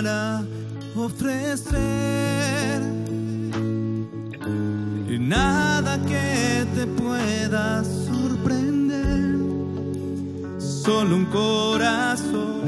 para ofrecer. Y nada que te pueda sorprender, solo un corazón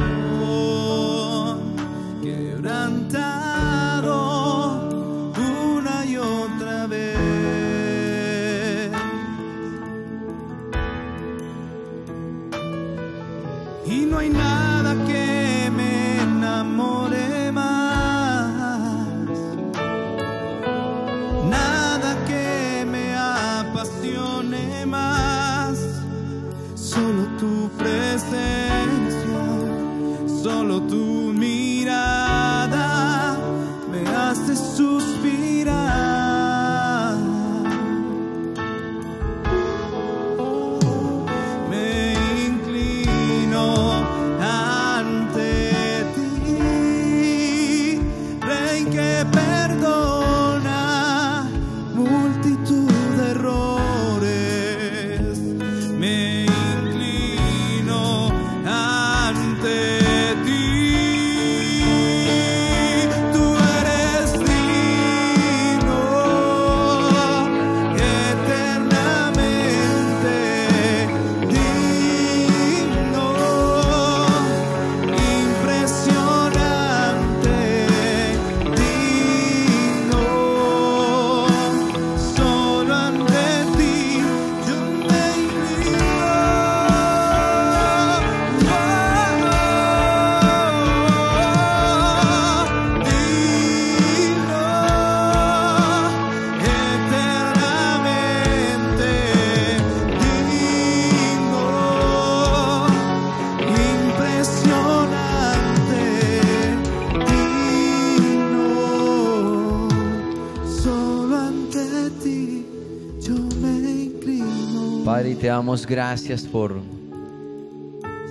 damos gracias por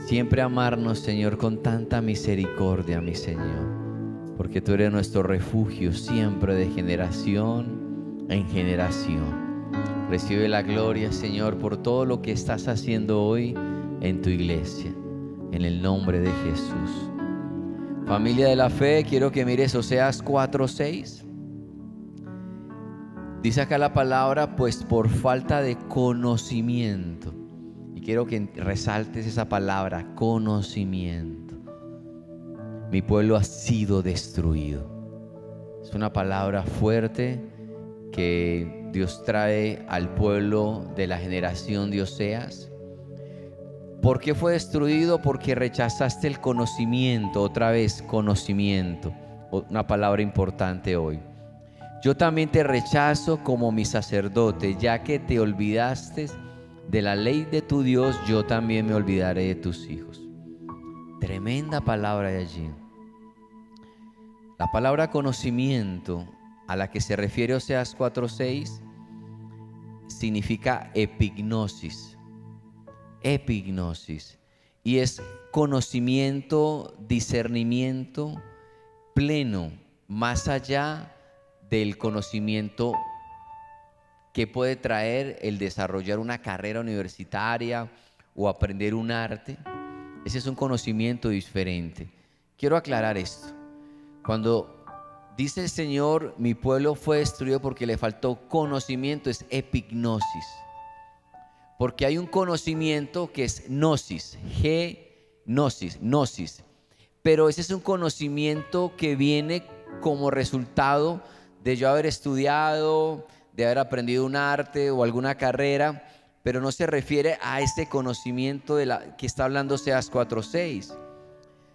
siempre amarnos, Señor, con tanta misericordia, mi Señor. Porque tú eres nuestro refugio siempre de generación en generación. Recibe la gloria, Señor, por todo lo que estás haciendo hoy en tu iglesia. En el nombre de Jesús. Familia de la fe, quiero que mires Oseas 4:6. Dice acá la palabra, pues por falta de conocimiento. Y quiero que resaltes esa palabra, conocimiento. Mi pueblo ha sido destruido. Es una palabra fuerte que Dios trae al pueblo de la generación de Oseas. ¿Por qué fue destruido? Porque rechazaste el conocimiento, otra vez conocimiento, una palabra importante hoy. Yo también te rechazo como mi sacerdote, ya que te olvidaste de la ley de tu Dios, yo también me olvidaré de tus hijos. Tremenda palabra de allí. La palabra conocimiento a la que se refiere Oseas 4:6 significa epignosis. Epignosis. Y es conocimiento, discernimiento pleno, más allá del conocimiento que puede traer el desarrollar una carrera universitaria o aprender un arte. Ese es un conocimiento diferente. Quiero aclarar esto. Cuando dice el Señor, mi pueblo fue destruido porque le faltó conocimiento, es epignosis. Porque hay un conocimiento que es gnosis, gnosis, gnosis. Pero ese es un conocimiento que viene como resultado de yo haber estudiado, de haber aprendido un arte o alguna carrera, pero no se refiere a este conocimiento de la que está hablando Seas 4:6.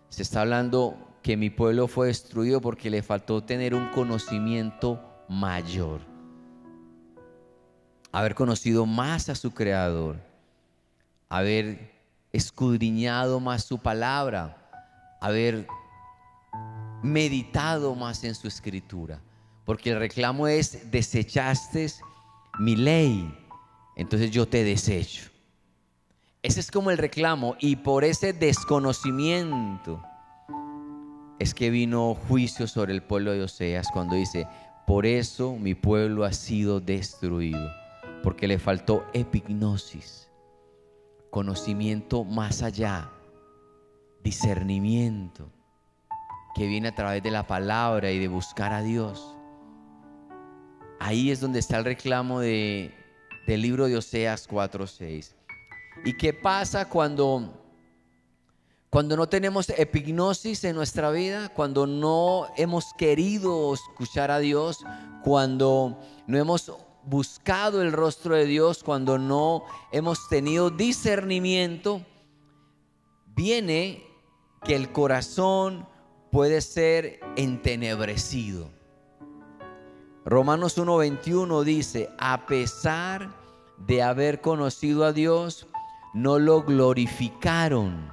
Se está hablando que mi pueblo fue destruido porque le faltó tener un conocimiento mayor. Haber conocido más a su creador, haber escudriñado más su palabra, haber meditado más en su escritura. Porque el reclamo es, desechaste mi ley, entonces yo te desecho. Ese es como el reclamo y por ese desconocimiento es que vino juicio sobre el pueblo de Oseas cuando dice, por eso mi pueblo ha sido destruido, porque le faltó epignosis, conocimiento más allá, discernimiento. que viene a través de la palabra y de buscar a Dios. Ahí es donde está el reclamo de, del libro de Oseas 4:6. ¿Y qué pasa cuando cuando no tenemos epignosis en nuestra vida, cuando no hemos querido escuchar a Dios, cuando no hemos buscado el rostro de Dios, cuando no hemos tenido discernimiento, viene que el corazón puede ser entenebrecido. Romanos 1:21 dice, a pesar de haber conocido a Dios, no lo glorificaron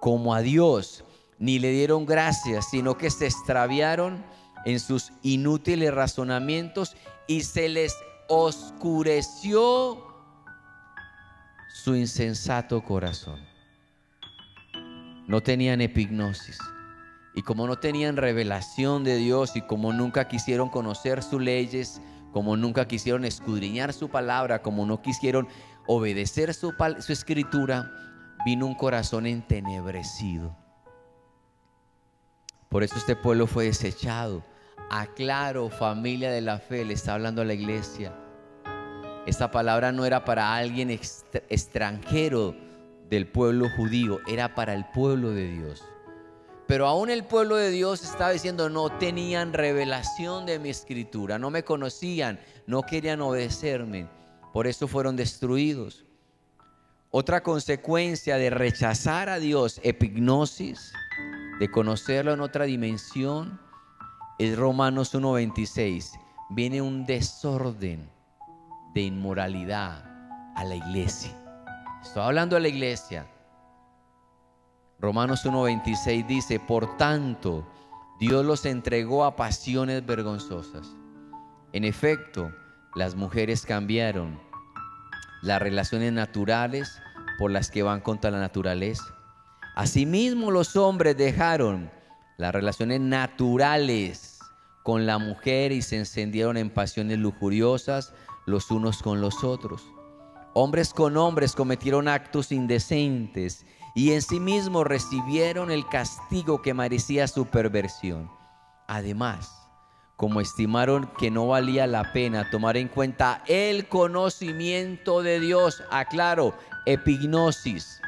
como a Dios, ni le dieron gracias, sino que se extraviaron en sus inútiles razonamientos y se les oscureció su insensato corazón. No tenían epignosis. Y como no tenían revelación de Dios y como nunca quisieron conocer sus leyes, como nunca quisieron escudriñar su palabra, como no quisieron obedecer su, su escritura, vino un corazón entenebrecido. Por eso este pueblo fue desechado. Aclaro, familia de la fe, le está hablando a la iglesia. Esta palabra no era para alguien extranjero del pueblo judío, era para el pueblo de Dios. Pero aún el pueblo de Dios estaba diciendo, no tenían revelación de mi escritura, no me conocían, no querían obedecerme. Por eso fueron destruidos. Otra consecuencia de rechazar a Dios, epignosis, de conocerlo en otra dimensión, es Romanos 1.26. Viene un desorden de inmoralidad a la iglesia. Estoy hablando de la iglesia. Romanos 1.26 dice, por tanto, Dios los entregó a pasiones vergonzosas. En efecto, las mujeres cambiaron las relaciones naturales por las que van contra la naturaleza. Asimismo, los hombres dejaron las relaciones naturales con la mujer y se encendieron en pasiones lujuriosas los unos con los otros. Hombres con hombres cometieron actos indecentes y en sí mismos recibieron el castigo que merecía su perversión. Además, como estimaron que no valía la pena tomar en cuenta el conocimiento de Dios, aclaro, epignosis,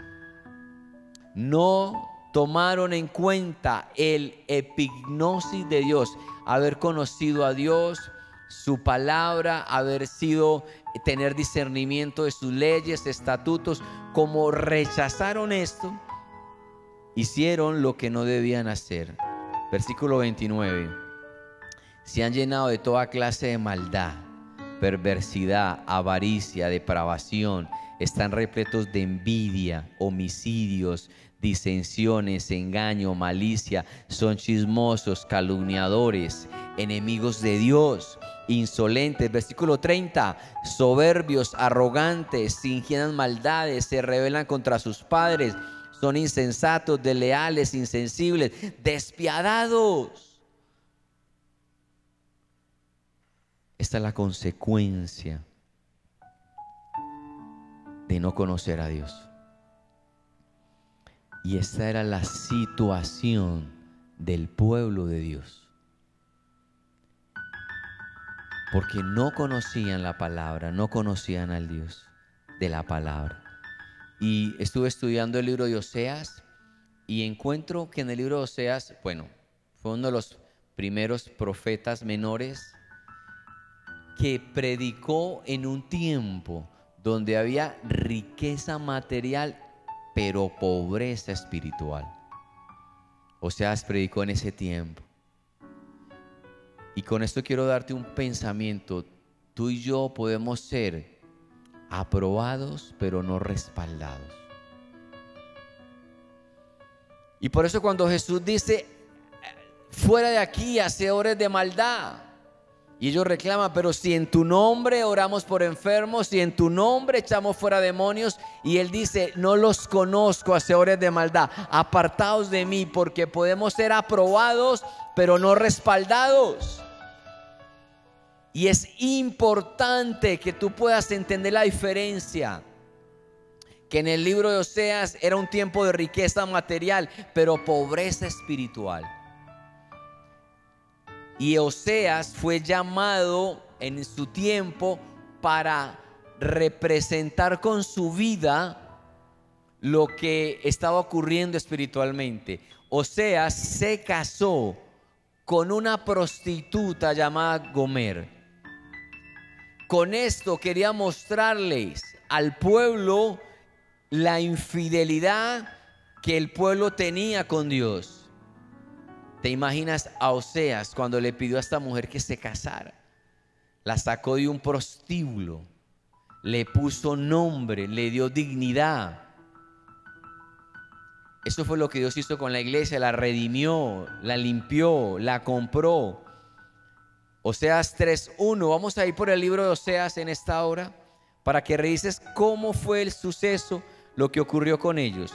no tomaron en cuenta el epignosis de Dios, haber conocido a Dios, su palabra, haber sido, tener discernimiento de sus leyes, estatutos, como rechazaron esto, hicieron lo que no debían hacer. Versículo 29. Se han llenado de toda clase de maldad, perversidad, avaricia, depravación, están repletos de envidia, homicidios, disensiones, engaño, malicia, son chismosos, calumniadores, enemigos de Dios, insolentes. Versículo 30, soberbios, arrogantes, fingían maldades, se rebelan contra sus padres, son insensatos, desleales, insensibles, despiadados. Esta es la consecuencia de no conocer a Dios. Y esta era la situación del pueblo de Dios. Porque no conocían la palabra, no conocían al Dios de la palabra. Y estuve estudiando el libro de Oseas y encuentro que en el libro de Oseas, bueno, fue uno de los primeros profetas menores que predicó en un tiempo donde había riqueza material pero pobreza espiritual. O sea, predicó en ese tiempo. Y con esto quiero darte un pensamiento. Tú y yo podemos ser aprobados, pero no respaldados. Y por eso cuando Jesús dice, fuera de aquí, hacedores de maldad, y ellos reclaman, pero si en tu nombre oramos por enfermos, si en tu nombre echamos fuera demonios, y él dice, no los conozco, hacedores de maldad, apartados de mí, porque podemos ser aprobados, pero no respaldados. Y es importante que tú puedas entender la diferencia. Que en el libro de Oseas era un tiempo de riqueza material, pero pobreza espiritual. Y Oseas fue llamado en su tiempo para representar con su vida lo que estaba ocurriendo espiritualmente. Oseas se casó con una prostituta llamada Gomer. Con esto quería mostrarles al pueblo la infidelidad que el pueblo tenía con Dios. ¿Te imaginas a Oseas cuando le pidió a esta mujer que se casara? La sacó de un prostíbulo, le puso nombre, le dio dignidad. Eso fue lo que Dios hizo con la iglesia, la redimió, la limpió, la compró. Oseas 3.1, vamos a ir por el libro de Oseas en esta hora para que revises cómo fue el suceso, lo que ocurrió con ellos.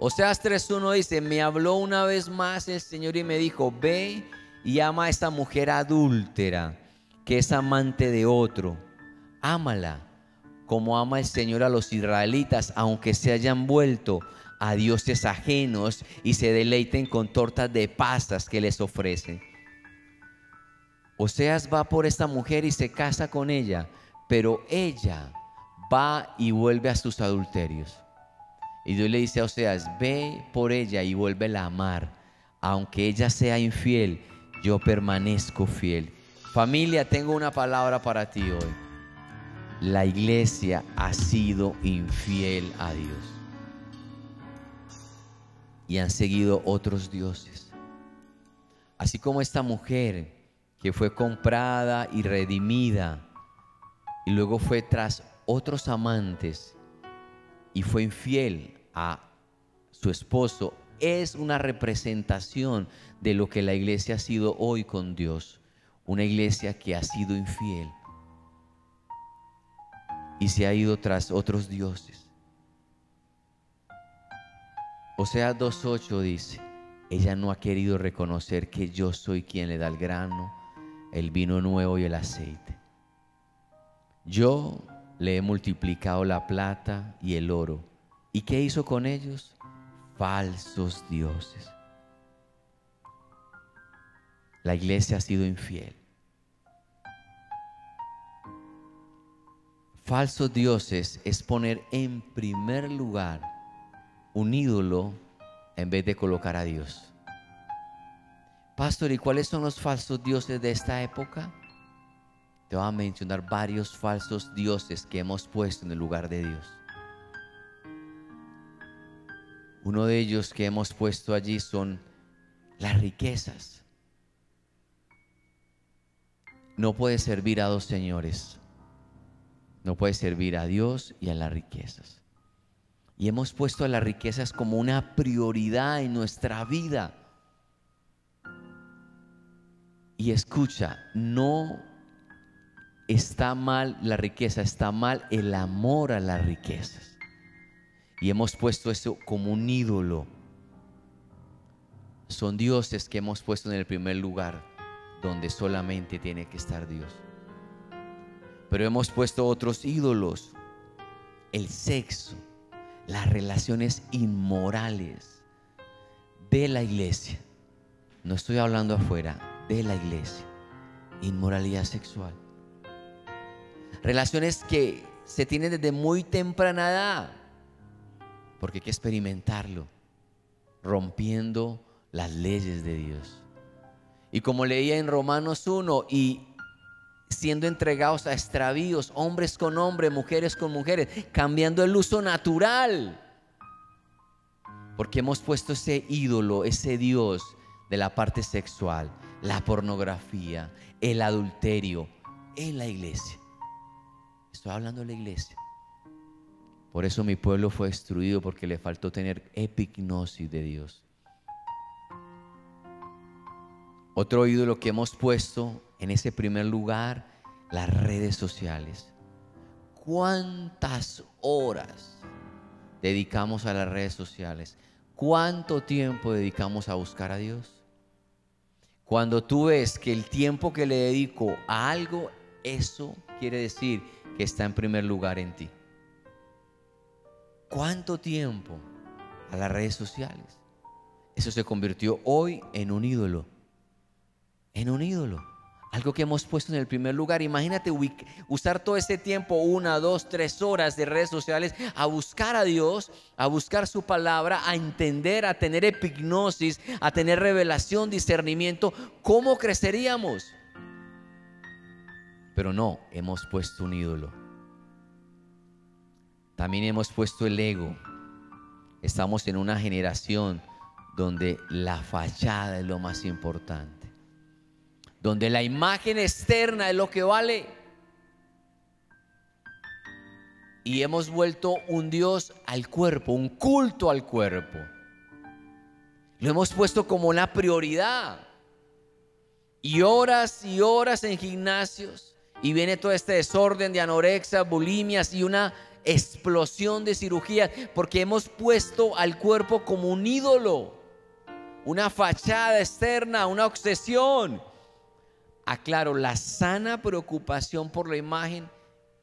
Oseas 3.1 dice, me habló una vez más el Señor y me dijo, ve y ama a esta mujer adúltera, que es amante de otro. Ámala como ama el Señor a los israelitas, aunque se hayan vuelto a dioses ajenos y se deleiten con tortas de pastas que les ofrecen. Oseas va por esta mujer y se casa con ella, pero ella va y vuelve a sus adulterios. Y Dios le dice a Oseas, ve por ella y vuélvela a amar. Aunque ella sea infiel, yo permanezco fiel. Familia, tengo una palabra para ti hoy. La iglesia ha sido infiel a Dios. Y han seguido otros dioses. Así como esta mujer que fue comprada y redimida y luego fue tras otros amantes y fue infiel a su esposo es una representación de lo que la iglesia ha sido hoy con Dios. Una iglesia que ha sido infiel y se ha ido tras otros dioses. O sea, 2.8 dice, ella no ha querido reconocer que yo soy quien le da el grano, el vino nuevo y el aceite. Yo le he multiplicado la plata y el oro ¿Y qué hizo con ellos? Falsos dioses. La iglesia ha sido infiel. Falsos dioses es poner en primer lugar un ídolo en vez de colocar a Dios. Pastor, ¿y cuáles son los falsos dioses de esta época? Te voy a mencionar varios falsos dioses que hemos puesto en el lugar de Dios. Uno de ellos que hemos puesto allí son las riquezas. No puedes servir a dos señores. No puedes servir a Dios y a las riquezas. Y hemos puesto a las riquezas como una prioridad en nuestra vida. Y escucha, no está mal la riqueza, está mal el amor a las riquezas. Y hemos puesto eso como un ídolo. Son dioses que hemos puesto en el primer lugar, donde solamente tiene que estar Dios. Pero hemos puesto otros ídolos, el sexo, las relaciones inmorales de la iglesia. No estoy hablando afuera, de la iglesia. Inmoralidad sexual. Relaciones que se tienen desde muy temprana edad porque hay que experimentarlo, rompiendo las leyes de Dios. Y como leía en Romanos 1, y siendo entregados a extravíos, hombres con hombres, mujeres con mujeres, cambiando el uso natural. Porque hemos puesto ese ídolo, ese Dios de la parte sexual, la pornografía, el adulterio en la iglesia. Hablando de la iglesia. Por eso mi pueblo fue destruido porque le faltó tener epignosis de Dios. Otro ídolo que hemos puesto en ese primer lugar, las redes sociales. ¿Cuántas horas dedicamos a las redes sociales? ¿Cuánto tiempo dedicamos a buscar a Dios? Cuando tú ves que el tiempo que le dedico a algo, eso quiere decir que está en primer lugar en ti. ¿Cuánto tiempo a las redes sociales? Eso se convirtió hoy en un ídolo. en un ídolo. Algo que hemos puesto en el primer lugar. Imagínate usar todo ese tiempo, una, dos, tres horas de redes sociales, a buscar a Dios, a buscar su palabra, a entender, a tener epignosis, a tener revelación, discernimiento. ¿Cómo creceríamos? Pero no, hemos puesto un ídolo. También hemos puesto el ego. Estamos en una generación donde la fachada es lo más importante donde la imagen externa es lo que vale. Y hemos vuelto un Dios al cuerpo, un culto al cuerpo. Lo hemos puesto como una prioridad. Y horas y horas en gimnasios. Y viene todo este desorden de anorexia, bulimias y una explosión de cirugías. Porque hemos puesto al cuerpo como un ídolo. Una fachada externa, una obsesión aclaro, la sana preocupación por la imagen,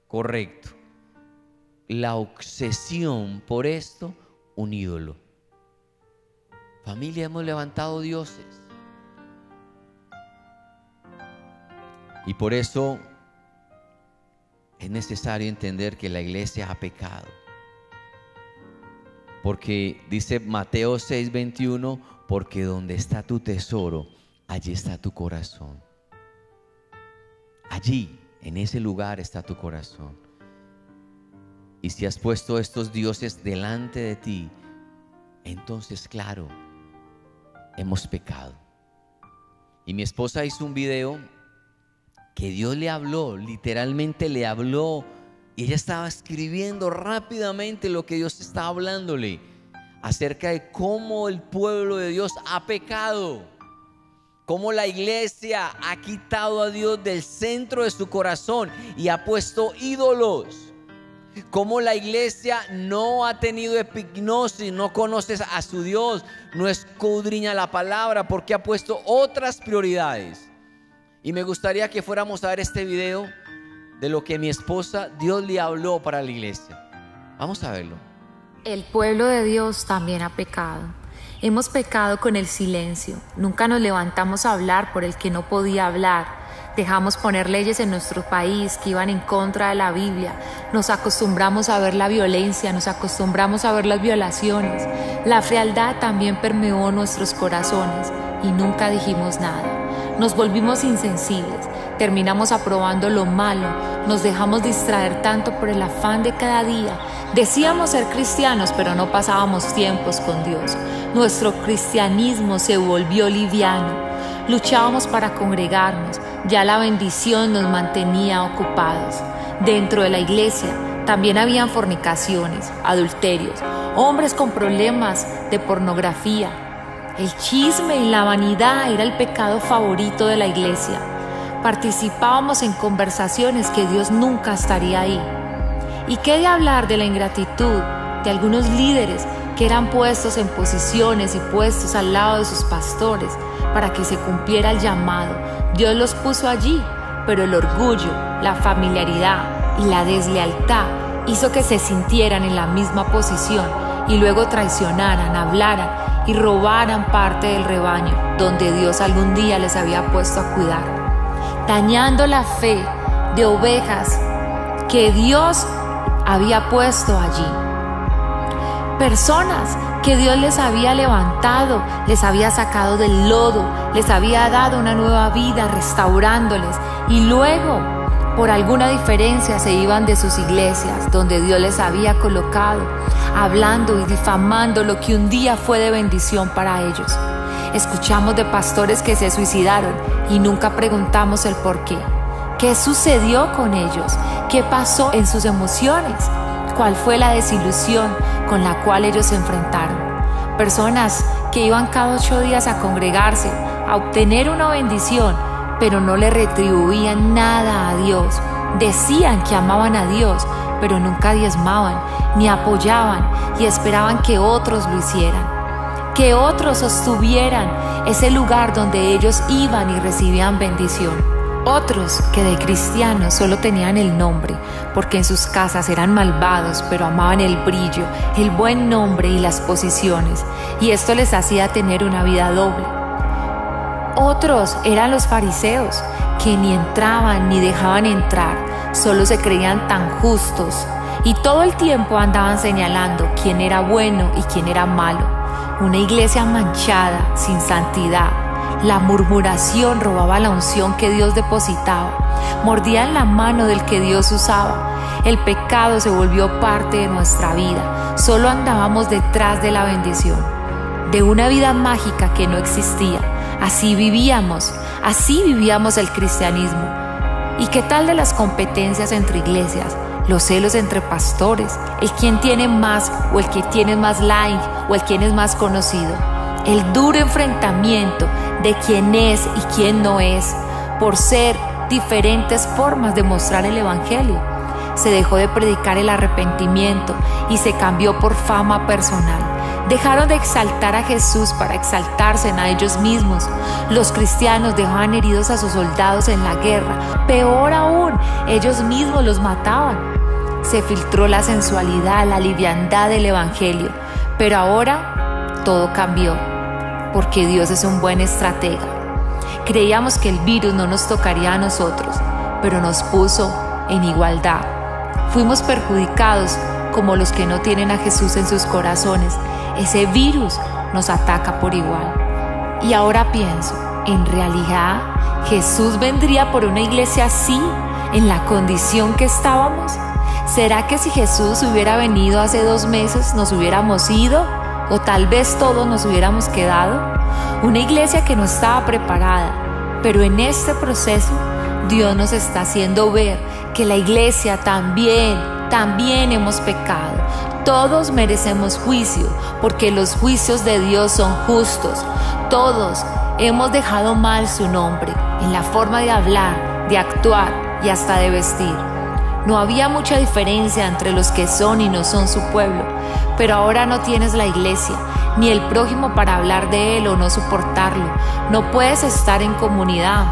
correcto. La obsesión por esto, un ídolo. Familia, hemos levantado dioses. Y por eso es necesario entender que la iglesia ha pecado. Porque dice Mateo 6:21, porque donde está tu tesoro, allí está tu corazón. Allí, en ese lugar está tu corazón. Y si has puesto estos dioses delante de ti, entonces claro, hemos pecado. Y mi esposa hizo un video que Dios le habló, literalmente le habló, y ella estaba escribiendo rápidamente lo que Dios estaba hablándole acerca de cómo el pueblo de Dios ha pecado cómo la iglesia ha quitado a Dios del centro de su corazón y ha puesto ídolos. Cómo la iglesia no ha tenido epignosis, no conoce a su Dios, no escudriña la palabra porque ha puesto otras prioridades. Y me gustaría que fuéramos a ver este video de lo que mi esposa Dios le habló para la iglesia. Vamos a verlo. El pueblo de Dios también ha pecado. Hemos pecado con el silencio. Nunca nos levantamos a hablar por el que no podía hablar. Dejamos poner leyes en nuestro país que iban en contra de la Biblia. Nos acostumbramos a ver la violencia, nos acostumbramos a ver las violaciones. La frialdad también permeó nuestros corazones y nunca dijimos nada. Nos volvimos insensibles, terminamos aprobando lo malo, nos dejamos distraer tanto por el afán de cada día. Decíamos ser cristianos, pero no pasábamos tiempos con Dios. Nuestro cristianismo se volvió liviano. Luchábamos para congregarnos, ya la bendición nos mantenía ocupados. Dentro de la iglesia también habían fornicaciones, adulterios, hombres con problemas de pornografía, el chisme y la vanidad era el pecado favorito de la iglesia. Participábamos en conversaciones que Dios nunca estaría ahí. ¿Y qué de hablar de la ingratitud de algunos líderes que eran puestos en posiciones y puestos al lado de sus pastores para que se cumpliera el llamado? Dios los puso allí, pero el orgullo, la familiaridad y la deslealtad hizo que se sintieran en la misma posición y luego traicionaran, hablaran y robaran parte del rebaño donde Dios algún día les había puesto a cuidar, dañando la fe de ovejas que Dios había puesto allí. Personas que Dios les había levantado, les había sacado del lodo, les había dado una nueva vida, restaurándoles y luego por alguna diferencia se iban de sus iglesias donde Dios les había colocado, hablando y difamando lo que un día fue de bendición para ellos. Escuchamos de pastores que se suicidaron y nunca preguntamos el por qué. ¿Qué sucedió con ellos? ¿Qué pasó en sus emociones? ¿Cuál fue la desilusión con la cual ellos se enfrentaron? Personas que iban cada ocho días a congregarse, a obtener una bendición, pero no le retribuían nada a Dios. Decían que amaban a Dios, pero nunca diezmaban ni apoyaban y esperaban que otros lo hicieran. Que otros sostuvieran ese lugar donde ellos iban y recibían bendición. Otros que de cristianos solo tenían el nombre, porque en sus casas eran malvados, pero amaban el brillo, el buen nombre y las posiciones, y esto les hacía tener una vida doble. Otros eran los fariseos, que ni entraban ni dejaban entrar, solo se creían tan justos y todo el tiempo andaban señalando quién era bueno y quién era malo. Una iglesia manchada, sin santidad. La murmuración robaba la unción que Dios depositaba. Mordían la mano del que Dios usaba. El pecado se volvió parte de nuestra vida. Solo andábamos detrás de la bendición. De una vida mágica que no existía. Así vivíamos. Así vivíamos el cristianismo. ¿Y qué tal de las competencias entre iglesias? los celos entre pastores, el quien tiene más o el que tiene más like o el quien es más conocido, el duro enfrentamiento de quién es y quién no es, por ser diferentes formas de mostrar el Evangelio. Se dejó de predicar el arrepentimiento y se cambió por fama personal. Dejaron de exaltar a Jesús para exaltarse a ellos mismos. Los cristianos dejaban heridos a sus soldados en la guerra. Peor aún, ellos mismos los mataban se filtró la sensualidad, la liviandad del Evangelio. Pero ahora todo cambió, porque Dios es un buen estratega. Creíamos que el virus no nos tocaría a nosotros, pero nos puso en igualdad. Fuimos perjudicados como los que no tienen a Jesús en sus corazones. Ese virus nos ataca por igual. Y ahora pienso, en realidad Jesús vendría por una iglesia así, en la condición que estábamos. ¿Será que si Jesús hubiera venido hace dos meses nos hubiéramos ido? ¿O tal vez todos nos hubiéramos quedado? Una iglesia que no estaba preparada, pero en este proceso Dios nos está haciendo ver que la iglesia también, también hemos pecado. Todos merecemos juicio, porque los juicios de Dios son justos. Todos hemos dejado mal su nombre en la forma de hablar, de actuar y hasta de vestir. No había mucha diferencia entre los que son y no son su pueblo, pero ahora no tienes la iglesia, ni el prójimo para hablar de él o no soportarlo. No puedes estar en comunidad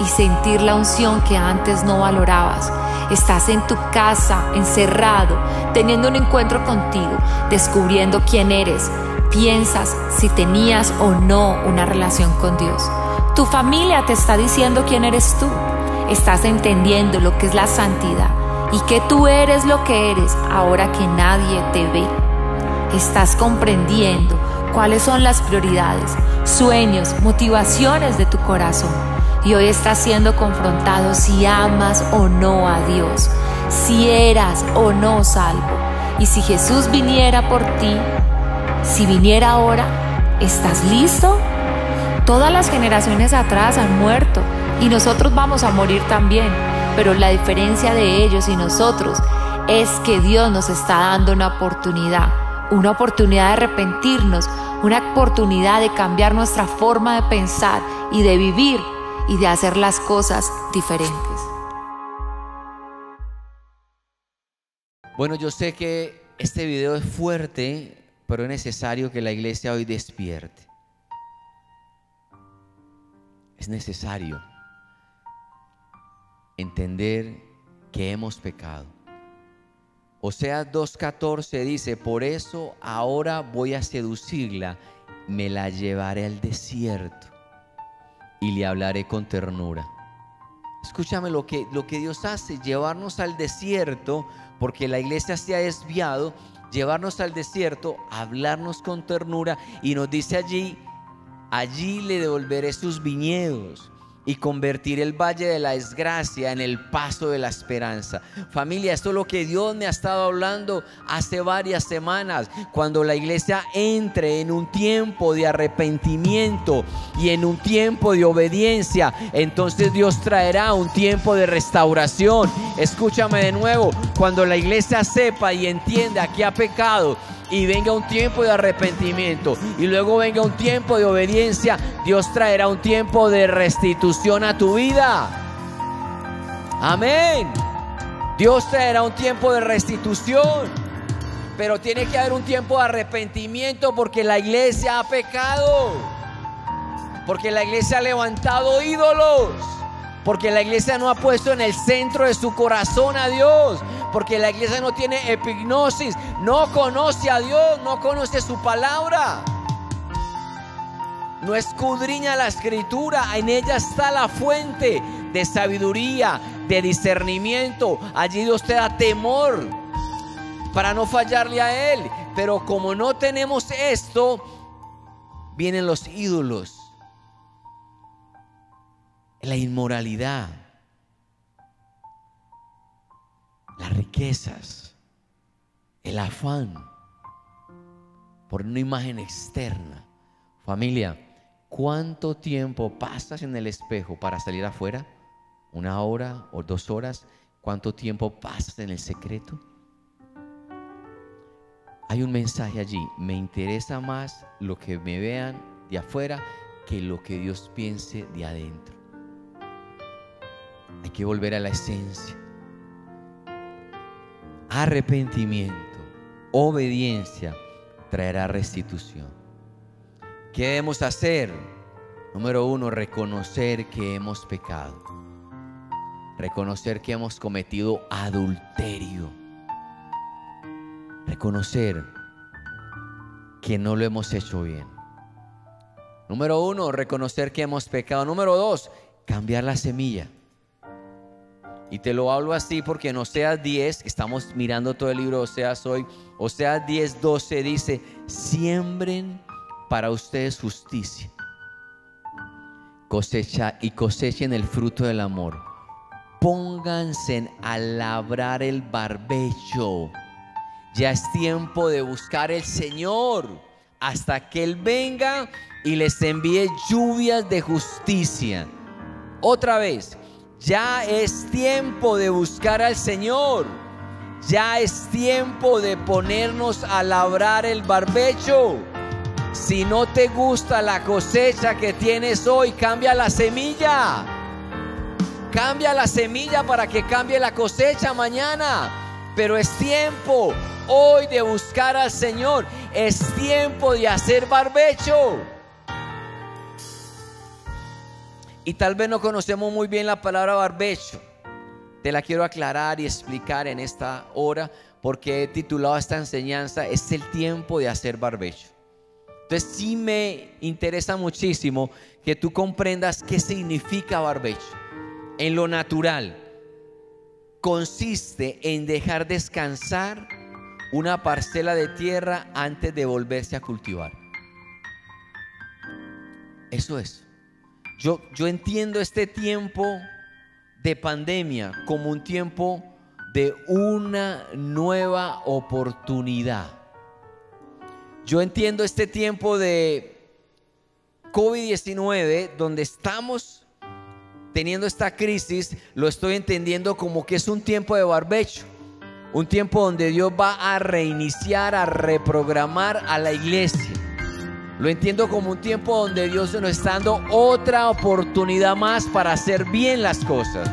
y sentir la unción que antes no valorabas. Estás en tu casa, encerrado, teniendo un encuentro contigo, descubriendo quién eres. Piensas si tenías o no una relación con Dios. Tu familia te está diciendo quién eres tú. Estás entendiendo lo que es la santidad y que tú eres lo que eres ahora que nadie te ve. Estás comprendiendo cuáles son las prioridades, sueños, motivaciones de tu corazón. Y hoy estás siendo confrontado si amas o no a Dios, si eras o no salvo. Y si Jesús viniera por ti, si viniera ahora, ¿estás listo? Todas las generaciones atrás han muerto y nosotros vamos a morir también pero la diferencia de ellos y nosotros es que Dios nos está dando una oportunidad, una oportunidad de arrepentirnos, una oportunidad de cambiar nuestra forma de pensar y de vivir y de hacer las cosas diferentes. Bueno, yo sé que este video es fuerte, pero es necesario que la iglesia hoy despierte. Es necesario entender que hemos pecado. Oseas 2.14 dice, por eso ahora voy a seducirla, me la llevaré al desierto y le hablaré con ternura. Escúchame lo que, lo que Dios hace, llevarnos al desierto, porque la iglesia se ha desviado, llevarnos al desierto, hablarnos con ternura y nos dice allí, allí le devolveré sus viñedos y convertir el valle de la desgracia en el paso de la esperanza. Familia, esto es lo que Dios me ha estado hablando hace varias semanas. Cuando la iglesia entre en un tiempo de arrepentimiento y en un tiempo de obediencia, entonces Dios traerá un tiempo de restauración. Escúchame de nuevo, cuando la iglesia sepa y entienda que ha pecado, y venga un tiempo de arrepentimiento y luego venga un tiempo de obediencia, Dios traerá un tiempo de restitución a tu vida. Amén. Dios traerá un tiempo de restitución. Pero tiene que haber un tiempo de arrepentimiento porque la iglesia ha pecado. Porque la iglesia ha levantado ídolos. Porque la iglesia no ha puesto en el centro de su corazón a Dios. Porque la iglesia no tiene epignosis. No conoce a Dios. No conoce su palabra. No escudriña la escritura, en ella está la fuente de sabiduría, de discernimiento. Allí Dios te da temor para no fallarle a Él. Pero como no tenemos esto, vienen los ídolos, la inmoralidad, las riquezas, el afán por una imagen externa. Familia, ¿cuánto tiempo pasas en el espejo para salir afuera? ¿Una hora o dos horas? ¿Cuánto tiempo pasas en el secreto? Hay un mensaje allí. Me interesa más lo que me vean de afuera que lo que Dios piense de adentro. Hay que volver a la esencia. Arrepentimiento, obediencia traerá restitución. ¿Qué debemos hacer? Número uno, reconocer que hemos pecado. Reconocer que hemos cometido adulterio. Reconocer que no lo hemos hecho bien. Número uno, reconocer que hemos pecado. Número dos, cambiar la semilla. Y te lo hablo así porque en Oseas 10, estamos mirando todo el libro de Oseas hoy, Oseas 10, 12 dice, siembren para ustedes justicia, cosecha y cosechen el fruto del amor. Pónganse a labrar el barbecho. Ya es tiempo de buscar el Señor hasta que Él venga y les envíe lluvias de justicia. Otra vez, ya es tiempo de buscar al Señor. Ya es tiempo de ponernos a labrar el barbecho. Si no te gusta la cosecha que tienes hoy, cambia la semilla. Cambia la semilla para que cambie la cosecha mañana. Pero es tiempo hoy de buscar al Señor. Es tiempo de hacer barbecho. Y tal vez no conocemos muy bien la palabra barbecho. Te la quiero aclarar y explicar en esta hora porque he titulado esta enseñanza, es el tiempo de hacer barbecho. Entonces sí me interesa muchísimo que tú comprendas qué significa barbecho. En lo natural, consiste en dejar descansar una parcela de tierra antes de volverse a cultivar. Eso es. Yo, yo entiendo este tiempo de pandemia como un tiempo de una nueva oportunidad. Yo entiendo este tiempo de COVID-19 donde estamos teniendo esta crisis, lo estoy entendiendo como que es un tiempo de barbecho. Un tiempo donde Dios va a reiniciar, a reprogramar a la iglesia. Lo entiendo como un tiempo donde Dios nos está dando otra oportunidad más para hacer bien las cosas.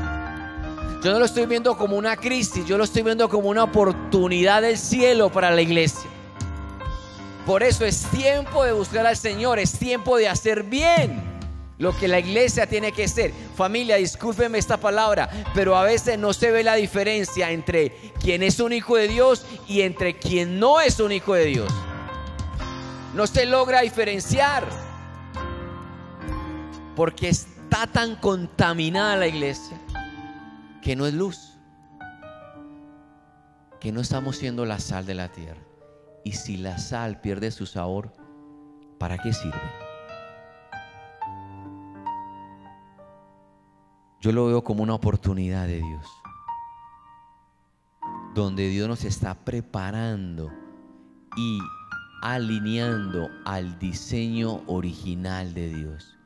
Yo no lo estoy viendo como una crisis, yo lo estoy viendo como una oportunidad del cielo para la iglesia. Por eso es tiempo de buscar al Señor, es tiempo de hacer bien lo que la iglesia tiene que hacer. Familia, discúlpeme esta palabra, pero a veces no se ve la diferencia entre quien es un hijo de Dios y entre quien no es un hijo de Dios. No se logra diferenciar porque está tan contaminada la iglesia que no es luz, que no estamos siendo la sal de la tierra. Y si la sal pierde su sabor, ¿para qué sirve? Yo lo veo como una oportunidad de Dios, donde Dios nos está preparando y alineando al diseño original de Dios.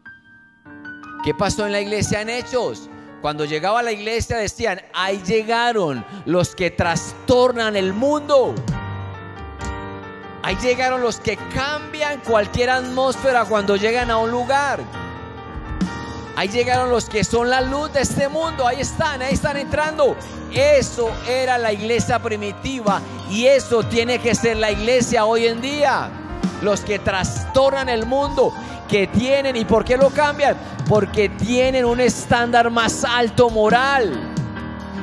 ¿Qué pasó en la iglesia en Hechos? Cuando llegaba a la iglesia decían, ahí llegaron los que trastornan el mundo. Ahí llegaron los que cambian cualquier atmósfera cuando llegan a un lugar. Ahí llegaron los que son la luz de este mundo. Ahí están, ahí están entrando. Eso era la iglesia primitiva y eso tiene que ser la iglesia hoy en día. Los que trastornan el mundo, que tienen, ¿y por qué lo cambian? Porque tienen un estándar más alto moral.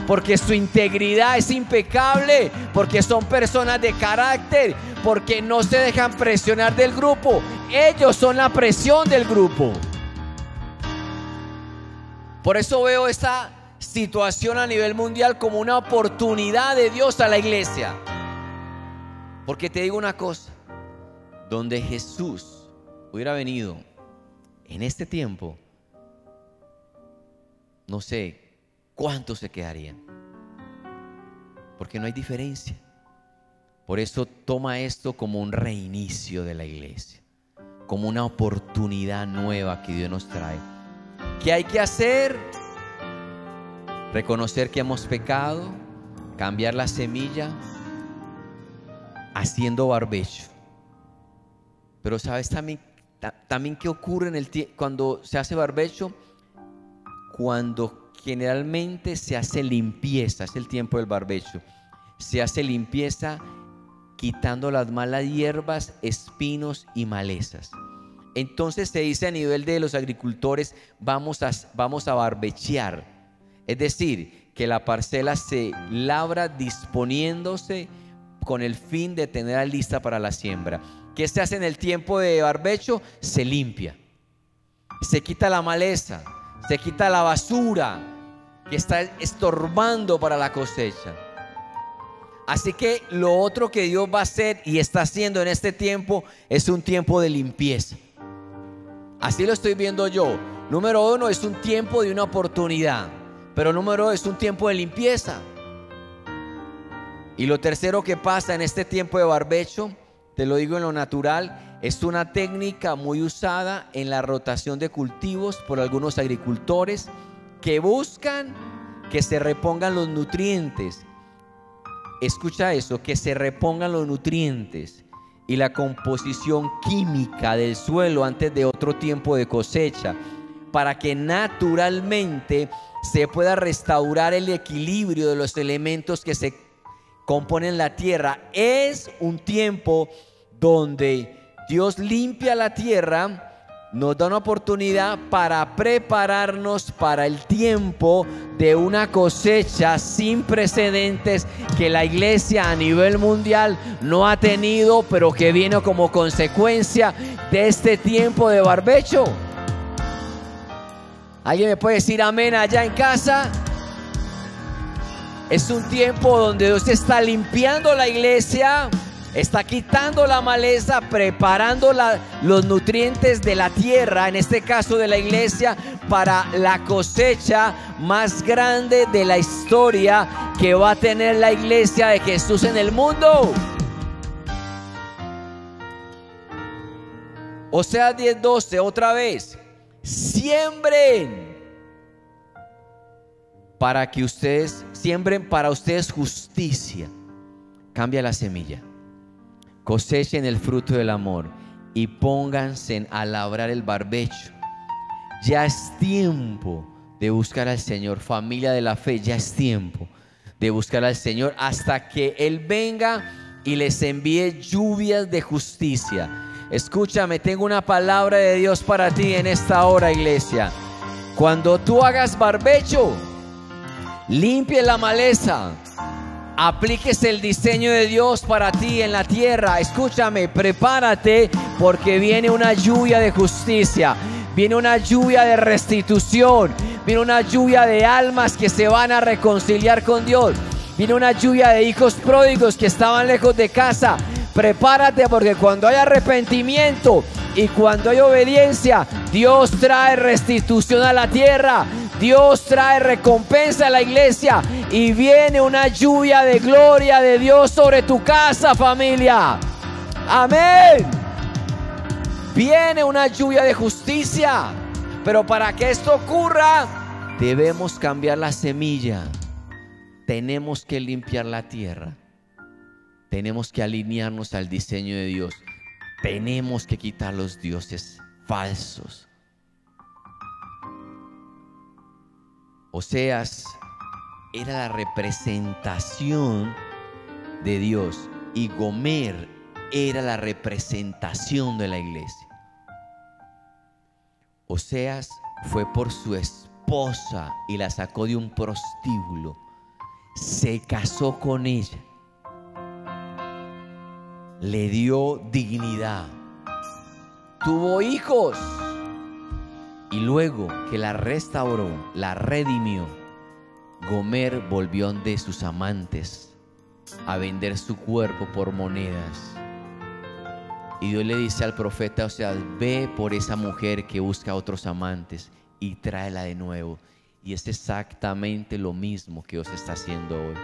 Porque su integridad es impecable, porque son personas de carácter, porque no se dejan presionar del grupo. Ellos son la presión del grupo. Por eso veo esta situación a nivel mundial como una oportunidad de Dios a la iglesia. Porque te digo una cosa, donde Jesús hubiera venido en este tiempo, no sé cuántos se quedarían. Porque no hay diferencia. Por eso toma esto como un reinicio de la iglesia, como una oportunidad nueva que Dios nos trae. ¿Qué hay que hacer? Reconocer que hemos pecado, cambiar la semilla, haciendo barbecho. Pero sabes también, también qué ocurre en el cuando se hace barbecho, cuando generalmente se hace limpieza, es el tiempo del barbecho. Se hace limpieza quitando las malas hierbas, espinos y malezas. Entonces se dice a nivel de los agricultores, vamos a, vamos a barbechear. Es decir, que la parcela se labra disponiéndose con el fin de tenerla lista para la siembra. ¿Qué se hace en el tiempo de barbecho? Se limpia. Se quita la maleza, se quita la basura, que está estorbando para la cosecha. Así que lo otro que Dios va a hacer y está haciendo en este tiempo es un tiempo de limpieza. Así lo estoy viendo yo. Número uno es un tiempo de una oportunidad, pero número dos es un tiempo de limpieza. Y lo tercero que pasa en este tiempo de barbecho, te lo digo en lo natural, es una técnica muy usada en la rotación de cultivos por algunos agricultores que buscan que se repongan los nutrientes. Escucha eso, que se repongan los nutrientes y la composición química del suelo antes de otro tiempo de cosecha, para que naturalmente se pueda restaurar el equilibrio de los elementos que se componen la tierra. Es un tiempo donde Dios limpia la tierra nos da una oportunidad para prepararnos para el tiempo de una cosecha sin precedentes que la iglesia a nivel mundial no ha tenido, pero que viene como consecuencia de este tiempo de barbecho. ¿Alguien me puede decir amén allá en casa? Es un tiempo donde Dios está limpiando la iglesia Está quitando la maleza, preparando los nutrientes de la tierra, en este caso de la iglesia, para la cosecha más grande de la historia que va a tener la iglesia de Jesús en el mundo. O sea, 10:12, otra vez. Siembren para que ustedes siembren para ustedes justicia. Cambia la semilla cosechen el fruto del amor y pónganse a labrar el barbecho. Ya es tiempo de buscar al Señor, familia de la fe, ya es tiempo de buscar al Señor hasta que Él venga y les envíe lluvias de justicia. Escúchame, tengo una palabra de Dios para ti en esta hora, iglesia. Cuando tú hagas barbecho, limpie la maleza, Apliques el diseño de Dios para ti en la tierra. Escúchame, prepárate porque viene una lluvia de justicia. Viene una lluvia de restitución. Viene una lluvia de almas que se van a reconciliar con Dios. Viene una lluvia de hijos pródigos que estaban lejos de casa. Prepárate porque cuando hay arrepentimiento y cuando hay obediencia, Dios trae restitución a la tierra. Dios trae recompensa a la iglesia y viene una lluvia de gloria de Dios sobre tu casa, familia. Amén. Viene una lluvia de justicia. Pero para que esto ocurra, debemos cambiar la semilla. Tenemos que limpiar la tierra. Tenemos que alinearnos al diseño de Dios. Tenemos que quitar los dioses falsos. Oseas era la representación de Dios. Y Gomer era la representación de la iglesia. Oseas fue por su esposa y la sacó de un prostíbulo. Se casó con ella, le dio dignidad, tuvo hijos y luego que la restauró, la redimió, Gomer volvió de sus amantes a vender su cuerpo por monedas. Y Dios le dice al profeta, o sea, ve por esa mujer que busca a otros amantes y tráela de nuevo. Y es exactamente lo mismo que Dios está haciendo hoy.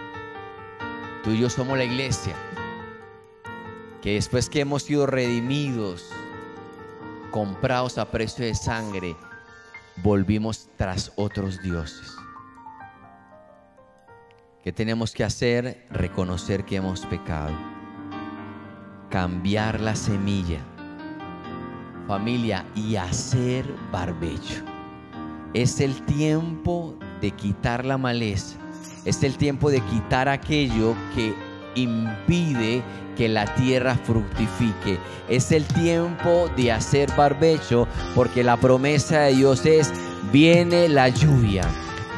Tú y yo somos la iglesia, que después que hemos sido redimidos, comprados a precio de sangre, volvimos tras otros dioses. ¿Qué tenemos que hacer? Reconocer que hemos pecado. Cambiar la semilla. Familia, y hacer barbecho. Es el tiempo de quitar la maleza. Es el tiempo de quitar aquello que impide que la tierra fructifique. Es el tiempo de hacer barbecho porque la promesa de Dios es, viene la lluvia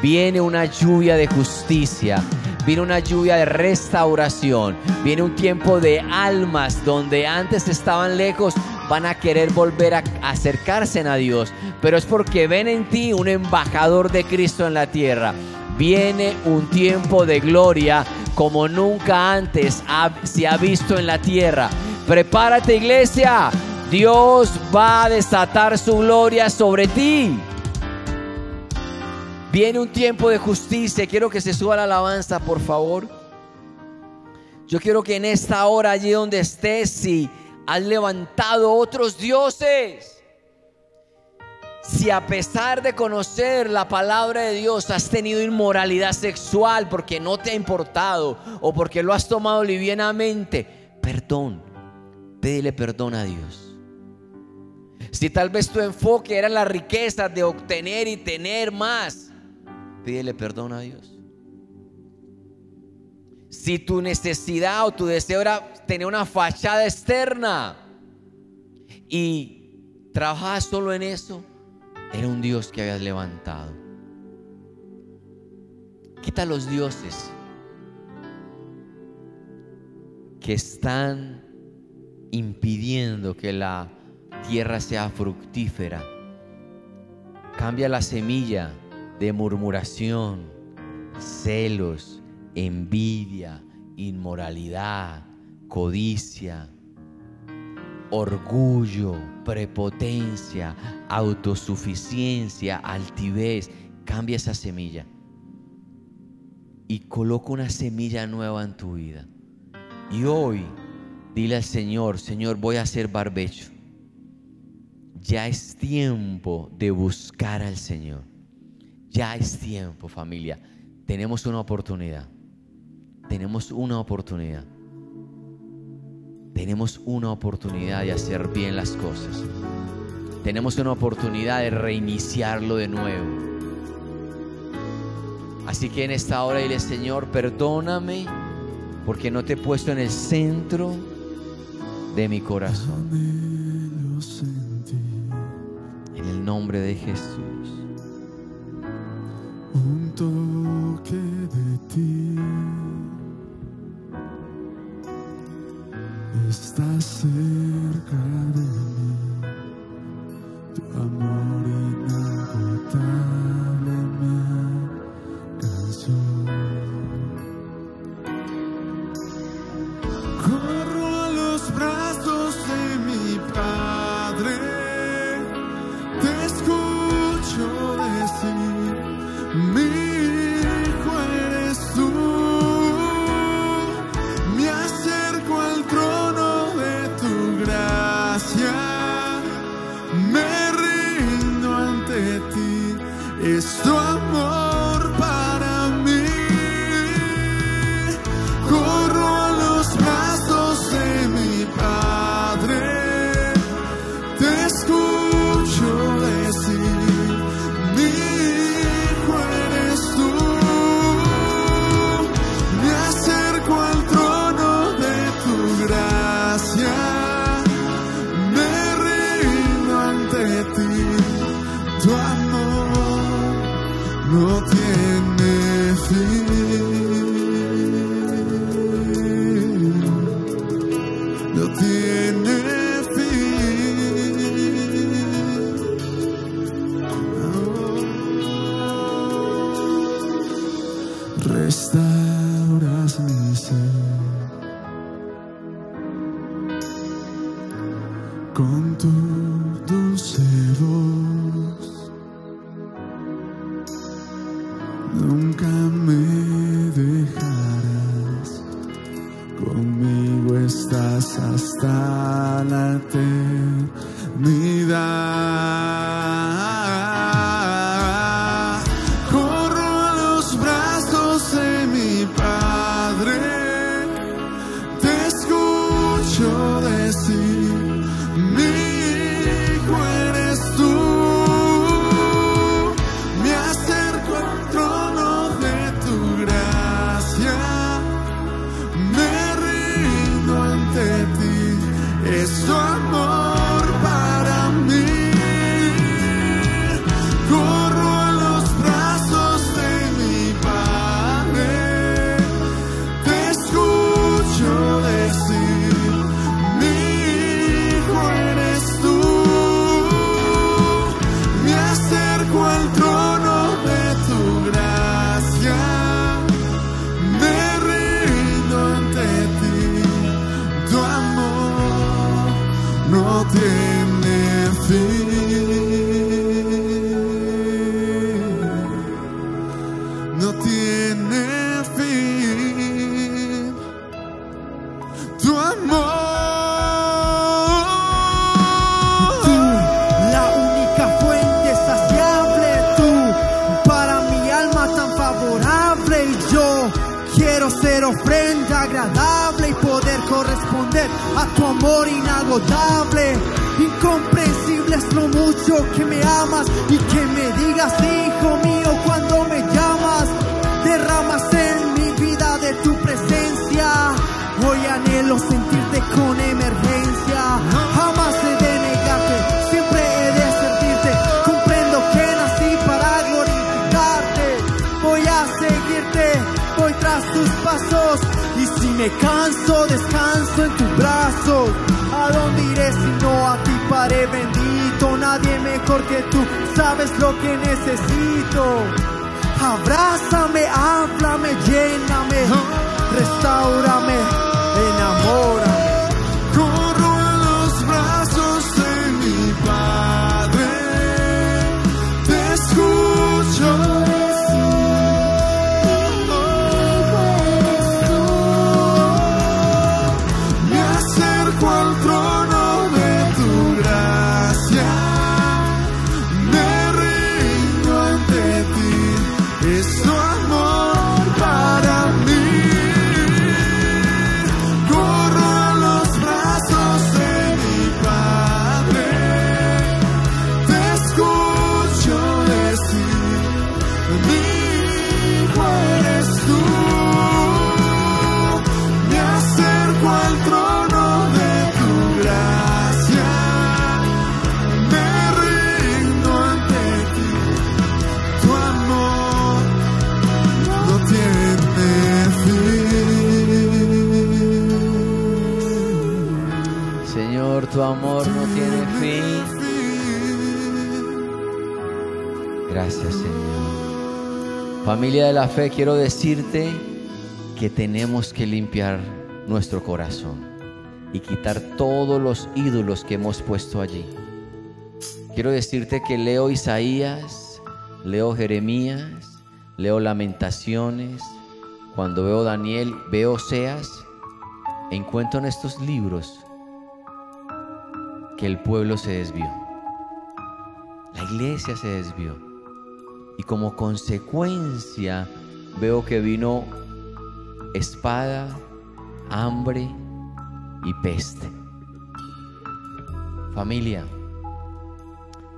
Viene una lluvia de justicia, viene una lluvia de restauración, viene un tiempo de almas donde antes estaban lejos, van a querer volver a acercarse a Dios, pero es porque ven en ti un embajador de Cristo en la tierra. Viene un tiempo de gloria como nunca antes se ha visto en la tierra. Prepárate iglesia, Dios va a desatar su gloria sobre ti. Viene un tiempo de justicia. Quiero que se suba la alabanza, por favor. Yo quiero que en esta hora, allí donde estés, si has levantado otros dioses, si a pesar de conocer la palabra de Dios has tenido inmoralidad sexual porque no te ha importado o porque lo has tomado livianamente, perdón, pídele perdón a Dios. Si tal vez tu enfoque era la riqueza de obtener y tener más, pídele perdón a Dios. Si tu necesidad o tu deseo era tener una fachada externa y trabajabas solo en eso, era un Dios que habías levantado. Quita los dioses que están impidiendo que la tierra sea fructífera. Cambia la semilla de murmuración, celos, envidia, inmoralidad, codicia, orgullo, prepotencia, autosuficiencia, altivez. Cambia esa semilla y coloca una semilla nueva en tu vida. Y hoy dile al Señor, Señor, voy a hacer barbecho. Ya es tiempo de buscar al Señor. Ya es tiempo, familia. Tenemos una oportunidad. Tenemos una oportunidad. Tenemos una oportunidad de hacer bien las cosas. Tenemos una oportunidad de reiniciarlo de nuevo. Así que en esta hora dile, Señor, perdóname porque no te he puesto en el centro de mi corazón. En el nombre de Jesús un toque de ti. Estás cerca de mí, en tus brazos. ¿A dónde iré si no a ti, Padre bendito? Nadie mejor que tú sabes lo que necesito. Abrázame, háblame, lléname, restaurame, enamórame. Familia de la fe, quiero decirte que tenemos que limpiar nuestro corazón y quitar todos los ídolos que hemos puesto allí. Quiero decirte que leo Isaías, leo Jeremías, leo Lamentaciones, cuando veo Daniel, veo Oseas, encuentro en estos libros que el pueblo se desvió, la iglesia se desvió y como consecuencia veo que vino espada, hambre y peste. Familia,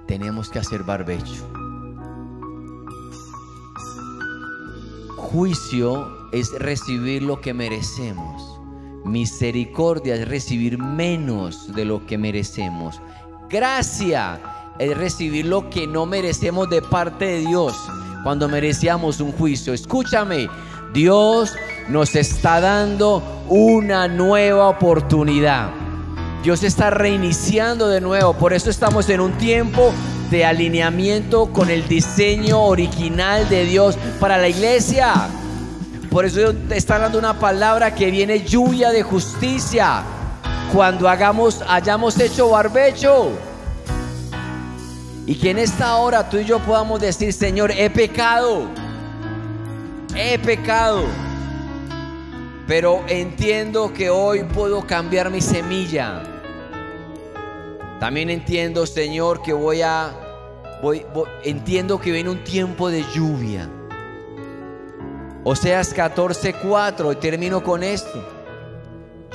tenemos que hacer barbecho. Juicio es recibir lo que merecemos. Misericordia es recibir menos de lo que merecemos. Gracia es recibir lo que no merecemos de parte de Dios cuando merecíamos un juicio. Escúchame, Dios nos está dando una nueva oportunidad. Dios está reiniciando de nuevo. Por eso estamos en un tiempo de alineamiento con el diseño original de Dios para la iglesia. Por eso está dando una palabra que viene lluvia de justicia. Cuando hagamos, hayamos hecho barbecho. Y que en esta hora tú y yo podamos decir, Señor, he pecado. He pecado. Pero entiendo que hoy puedo cambiar mi semilla. También entiendo, Señor, que voy a voy, entiendo que viene un tiempo de lluvia. Oseas 14:4 y termino con esto.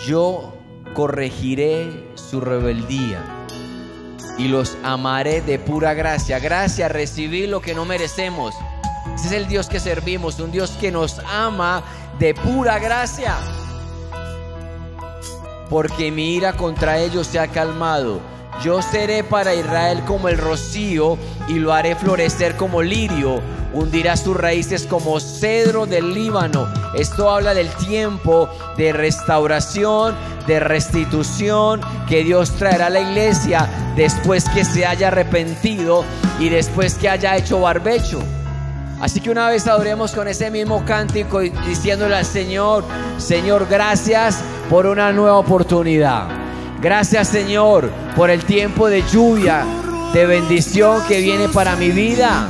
Yo corregiré su rebeldía y los amaré de pura gracia. Gracia, recibir lo que no merecemos. Ese es el Dios que servimos, un Dios que nos ama de pura gracia. Porque mi ira contra ellos se ha calmado. Yo seré para Israel como el rocío y lo haré florecer como lirio. Hundirá sus raíces como cedro del Líbano. Esto habla del tiempo de restauración, de restitución que Dios traerá a la iglesia después que se haya arrepentido y después que haya hecho barbecho. Así que una vez adoremos con ese mismo cántico diciéndole al Señor, Señor, gracias por una nueva oportunidad. Gracias Señor por el tiempo de lluvia, de bendición que viene para mi vida.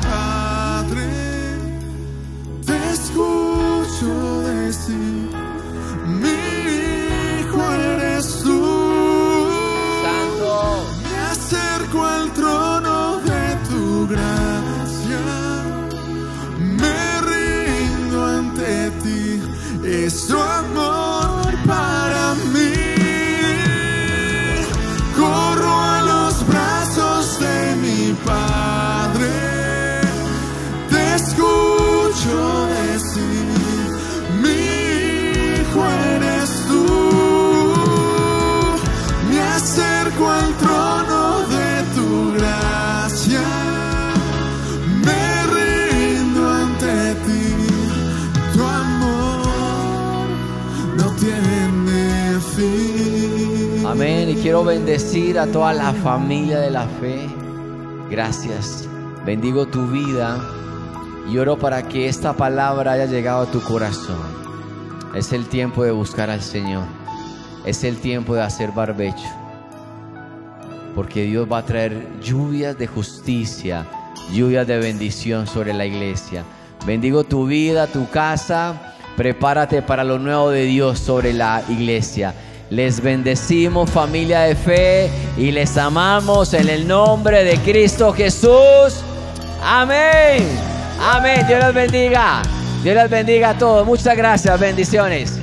Quiero bendecir a toda la familia de la fe. Gracias. Bendigo tu vida y oro para que esta palabra haya llegado a tu corazón. Es el tiempo de buscar al Señor. Es el tiempo de hacer barbecho. Porque Dios va a traer lluvias de justicia, lluvias de bendición sobre la iglesia. Bendigo tu vida, tu casa. Prepárate para lo nuevo de Dios sobre la iglesia. Les bendecimos familia de fe y les amamos en el nombre de Cristo Jesús. Amén. Amén. Dios los bendiga. Dios los bendiga a todos. Muchas gracias. Bendiciones.